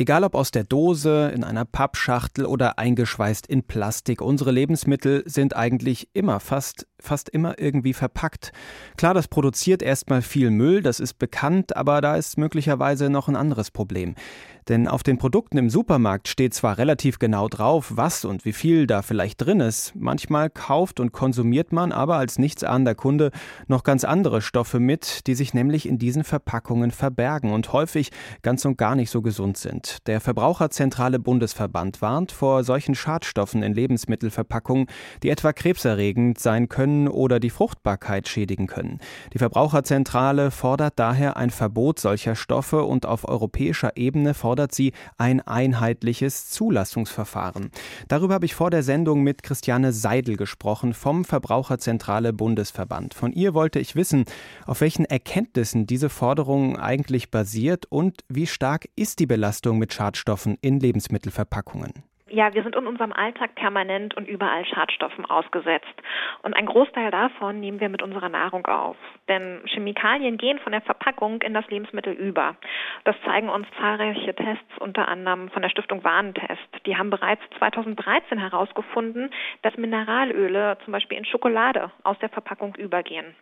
Egal ob aus der Dose, in einer Pappschachtel oder eingeschweißt in Plastik, unsere Lebensmittel sind eigentlich immer fast fast immer irgendwie verpackt. Klar, das produziert erstmal viel Müll, das ist bekannt, aber da ist möglicherweise noch ein anderes Problem. Denn auf den Produkten im Supermarkt steht zwar relativ genau drauf, was und wie viel da vielleicht drin ist. Manchmal kauft und konsumiert man aber als nichtsahnender Kunde noch ganz andere Stoffe mit, die sich nämlich in diesen Verpackungen verbergen und häufig ganz und gar nicht so gesund sind. Der Verbraucherzentrale Bundesverband warnt vor solchen Schadstoffen in Lebensmittelverpackungen, die etwa krebserregend sein können oder die Fruchtbarkeit schädigen können. Die Verbraucherzentrale fordert daher ein Verbot solcher Stoffe und auf europäischer Ebene fordert fordert sie ein einheitliches Zulassungsverfahren. Darüber habe ich vor der Sendung mit Christiane Seidel gesprochen vom Verbraucherzentrale Bundesverband. Von ihr wollte ich wissen, auf welchen Erkenntnissen diese Forderung eigentlich basiert und wie stark ist die Belastung mit Schadstoffen in Lebensmittelverpackungen. Ja, wir sind in unserem Alltag permanent und überall Schadstoffen ausgesetzt. Und ein Großteil davon nehmen wir mit unserer Nahrung auf. Denn Chemikalien gehen von der Verpackung in das Lebensmittel über. Das zeigen uns zahlreiche Tests, unter anderem von der Stiftung Warentest. Die haben bereits 2013 herausgefunden, dass Mineralöle zum Beispiel in Schokolade aus der Verpackung übergehen.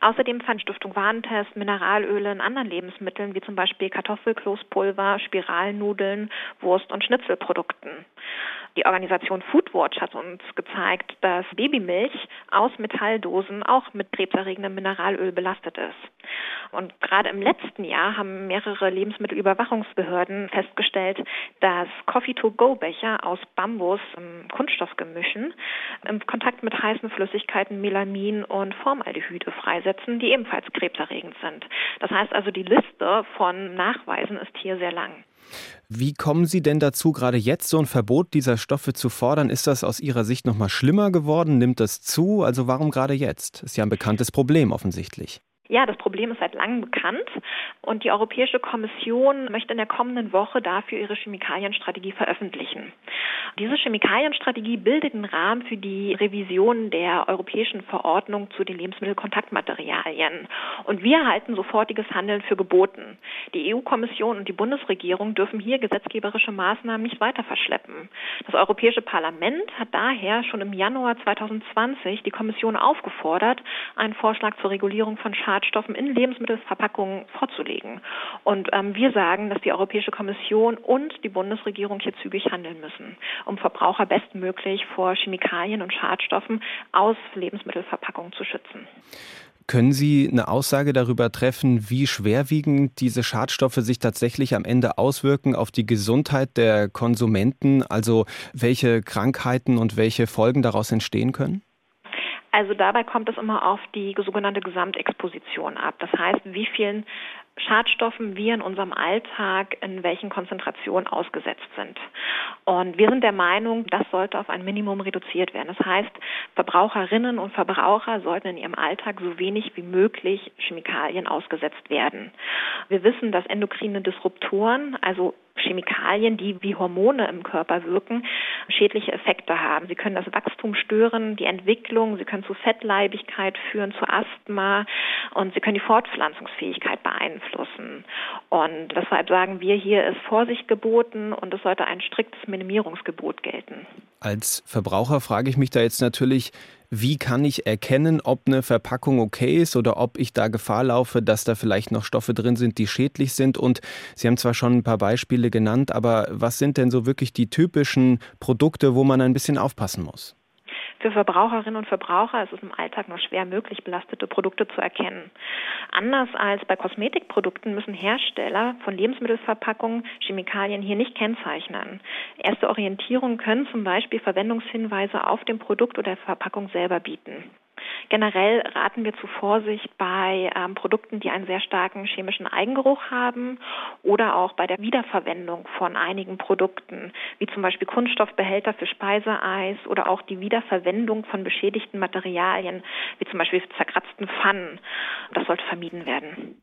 Außerdem fand Stiftung Warentest Mineralöle in anderen Lebensmitteln, wie zum Beispiel Kartoffelkloßpulver, Spiralnudeln, Wurst- und Schnitzelprodukten. Die Organisation Foodwatch hat uns gezeigt, dass Babymilch aus Metalldosen auch mit krebserregendem Mineralöl belastet ist. Und gerade im letzten Jahr haben mehrere Lebensmittelüberwachungsbehörden festgestellt, dass Coffee-to-go-Becher aus Bambus, Kunststoffgemischen, im Kontakt mit heißen Flüssigkeiten Melamin und Formaldehyde freisetzen, die ebenfalls krebserregend sind. Das heißt also, die Liste von Nachweisen ist hier sehr lang. Wie kommen Sie denn dazu, gerade jetzt so ein Verbot dieser Stoffe zu fordern? Ist das aus Ihrer Sicht noch mal schlimmer geworden? Nimmt das zu? Also warum gerade jetzt? Ist ja ein bekanntes Problem offensichtlich. Ja, das Problem ist seit langem bekannt und die Europäische Kommission möchte in der kommenden Woche dafür ihre Chemikalienstrategie veröffentlichen. Diese Chemikalienstrategie bildet den Rahmen für die Revision der europäischen Verordnung zu den Lebensmittelkontaktmaterialien. Und wir halten sofortiges Handeln für geboten. Die EU-Kommission und die Bundesregierung dürfen hier gesetzgeberische Maßnahmen nicht weiter verschleppen. Das Europäische Parlament hat daher schon im Januar 2020 die Kommission aufgefordert, einen Vorschlag zur Regulierung von Schadstoffen Schadstoffen in Lebensmittelverpackungen vorzulegen. Und ähm, wir sagen, dass die Europäische Kommission und die Bundesregierung hier zügig handeln müssen, um Verbraucher bestmöglich vor Chemikalien und Schadstoffen aus Lebensmittelverpackungen zu schützen. Können Sie eine Aussage darüber treffen, wie schwerwiegend diese Schadstoffe sich tatsächlich am Ende auswirken auf die Gesundheit der Konsumenten? Also welche Krankheiten und welche Folgen daraus entstehen können? Also dabei kommt es immer auf die sogenannte Gesamtexposition ab. Das heißt, wie vielen Schadstoffen wir in unserem Alltag in welchen Konzentrationen ausgesetzt sind. Und wir sind der Meinung, das sollte auf ein Minimum reduziert werden. Das heißt, Verbraucherinnen und Verbraucher sollten in ihrem Alltag so wenig wie möglich Chemikalien ausgesetzt werden. Wir wissen, dass endokrine Disruptoren, also Chemikalien, die wie Hormone im Körper wirken, schädliche Effekte haben. Sie können das Wachstum stören, die Entwicklung, sie können zu Fettleibigkeit führen, zu Asthma und sie können die Fortpflanzungsfähigkeit beeinflussen. Und deshalb sagen wir, hier ist Vorsicht geboten und es sollte ein striktes Minimierungsgebot gelten. Als Verbraucher frage ich mich da jetzt natürlich, wie kann ich erkennen, ob eine Verpackung okay ist oder ob ich da Gefahr laufe, dass da vielleicht noch Stoffe drin sind, die schädlich sind? Und Sie haben zwar schon ein paar Beispiele genannt, aber was sind denn so wirklich die typischen Produkte, wo man ein bisschen aufpassen muss? Für Verbraucherinnen und Verbraucher ist es im Alltag nur schwer möglich, belastete Produkte zu erkennen. Anders als bei Kosmetikprodukten müssen Hersteller von Lebensmittelverpackungen Chemikalien hier nicht kennzeichnen. Erste Orientierungen können zum Beispiel Verwendungshinweise auf dem Produkt oder der Verpackung selber bieten. Generell raten wir zu Vorsicht bei ähm, Produkten, die einen sehr starken chemischen Eigengeruch haben oder auch bei der Wiederverwendung von einigen Produkten, wie zum Beispiel Kunststoffbehälter für Speiseeis oder auch die Wiederverwendung von beschädigten Materialien, wie zum Beispiel zerkratzten Pfannen. Das sollte vermieden werden.